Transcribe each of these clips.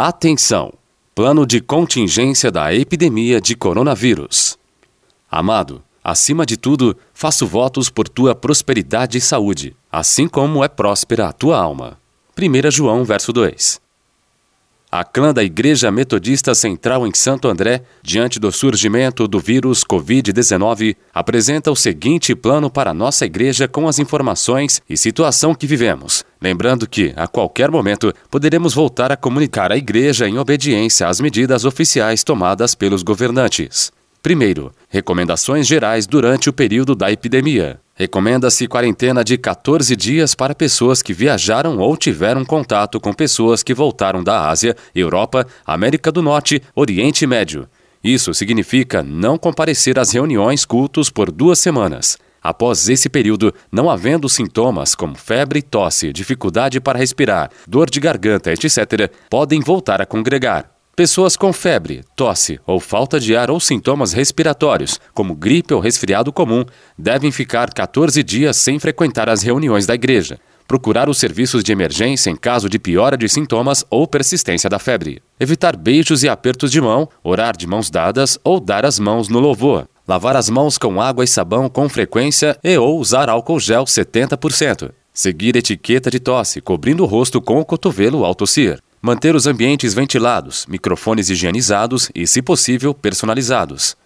Atenção! Plano de contingência da epidemia de coronavírus. Amado, acima de tudo, faço votos por tua prosperidade e saúde, assim como é próspera a tua alma. 1 João, verso 2. A clã da Igreja Metodista Central em Santo André, diante do surgimento do vírus Covid-19, apresenta o seguinte plano para nossa igreja com as informações e situação que vivemos. Lembrando que, a qualquer momento, poderemos voltar a comunicar à igreja em obediência às medidas oficiais tomadas pelos governantes. Primeiro, recomendações gerais durante o período da epidemia. Recomenda-se quarentena de 14 dias para pessoas que viajaram ou tiveram contato com pessoas que voltaram da Ásia, Europa, América do Norte, Oriente Médio. Isso significa não comparecer às reuniões cultos por duas semanas. Após esse período, não havendo sintomas como febre, tosse, dificuldade para respirar, dor de garganta, etc., podem voltar a congregar. Pessoas com febre, tosse ou falta de ar ou sintomas respiratórios, como gripe ou resfriado comum, devem ficar 14 dias sem frequentar as reuniões da igreja. Procurar os serviços de emergência em caso de piora de sintomas ou persistência da febre. Evitar beijos e apertos de mão, orar de mãos dadas ou dar as mãos no louvor. Lavar as mãos com água e sabão com frequência e ou usar álcool gel 70%. Seguir etiqueta de tosse, cobrindo o rosto com o cotovelo ao tossir. Manter os ambientes ventilados, microfones higienizados e, se possível, personalizados.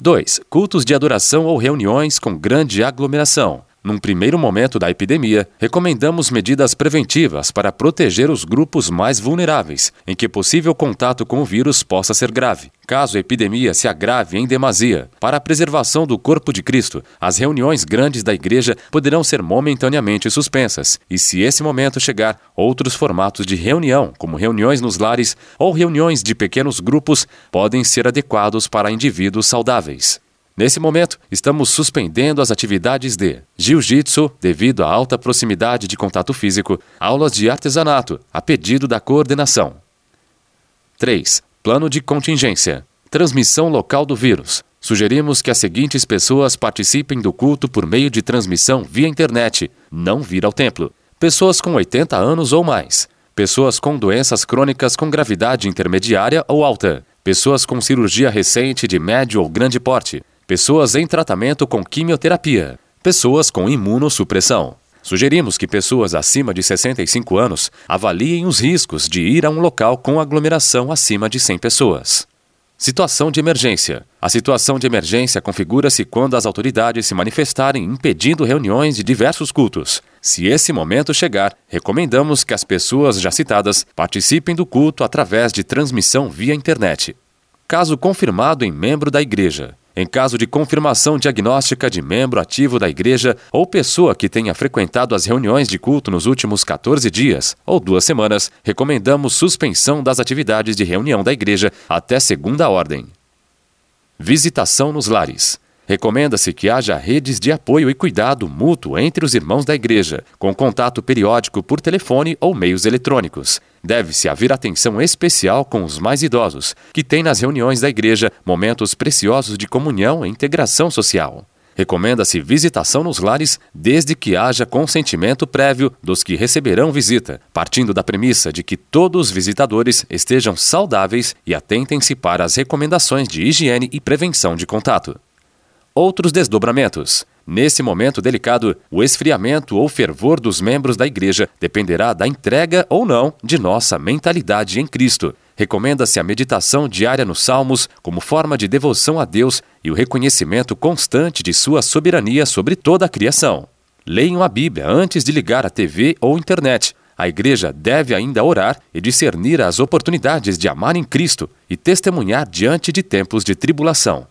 2. Cultos de adoração ou reuniões com grande aglomeração. Num primeiro momento da epidemia, recomendamos medidas preventivas para proteger os grupos mais vulneráveis, em que possível contato com o vírus possa ser grave. Caso a epidemia se agrave em demasia, para a preservação do corpo de Cristo, as reuniões grandes da igreja poderão ser momentaneamente suspensas, e se esse momento chegar, outros formatos de reunião, como reuniões nos lares ou reuniões de pequenos grupos, podem ser adequados para indivíduos saudáveis. Nesse momento, estamos suspendendo as atividades de jiu-jitsu devido à alta proximidade de contato físico, aulas de artesanato, a pedido da coordenação. 3. Plano de contingência. Transmissão local do vírus. Sugerimos que as seguintes pessoas participem do culto por meio de transmissão via internet, não vir ao templo. Pessoas com 80 anos ou mais. Pessoas com doenças crônicas com gravidade intermediária ou alta. Pessoas com cirurgia recente de médio ou grande porte pessoas em tratamento com quimioterapia, pessoas com imunossupressão. Sugerimos que pessoas acima de 65 anos avaliem os riscos de ir a um local com aglomeração acima de 100 pessoas. Situação de emergência. A situação de emergência configura-se quando as autoridades se manifestarem impedindo reuniões de diversos cultos. Se esse momento chegar, recomendamos que as pessoas já citadas participem do culto através de transmissão via internet. Caso confirmado em membro da igreja. Em caso de confirmação diagnóstica de membro ativo da igreja ou pessoa que tenha frequentado as reuniões de culto nos últimos 14 dias ou duas semanas, recomendamos suspensão das atividades de reunião da igreja até segunda ordem. Visitação nos lares. Recomenda-se que haja redes de apoio e cuidado mútuo entre os irmãos da igreja, com contato periódico por telefone ou meios eletrônicos. Deve-se haver atenção especial com os mais idosos, que têm nas reuniões da igreja momentos preciosos de comunhão e integração social. Recomenda-se visitação nos lares desde que haja consentimento prévio dos que receberão visita, partindo da premissa de que todos os visitadores estejam saudáveis e atentem-se para as recomendações de higiene e prevenção de contato outros desdobramentos. Nesse momento delicado, o esfriamento ou fervor dos membros da igreja dependerá da entrega ou não de nossa mentalidade em Cristo. Recomenda-se a meditação diária nos Salmos como forma de devoção a Deus e o reconhecimento constante de sua soberania sobre toda a criação. Leiam a Bíblia antes de ligar a TV ou internet. A igreja deve ainda orar e discernir as oportunidades de amar em Cristo e testemunhar diante de tempos de tribulação.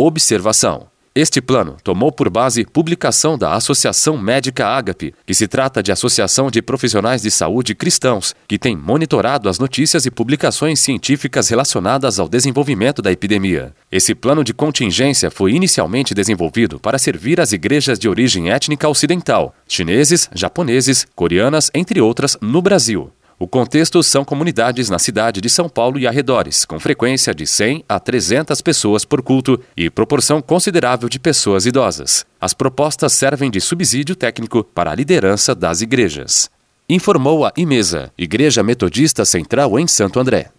Observação. Este plano tomou por base publicação da Associação Médica Ágape, que se trata de associação de profissionais de saúde cristãos que tem monitorado as notícias e publicações científicas relacionadas ao desenvolvimento da epidemia. Esse plano de contingência foi inicialmente desenvolvido para servir as igrejas de origem étnica ocidental, chineses, japoneses, coreanas, entre outras, no Brasil. O contexto são comunidades na cidade de São Paulo e arredores, com frequência de 100 a 300 pessoas por culto e proporção considerável de pessoas idosas. As propostas servem de subsídio técnico para a liderança das igrejas. informou a Imesa, Igreja Metodista Central em Santo André.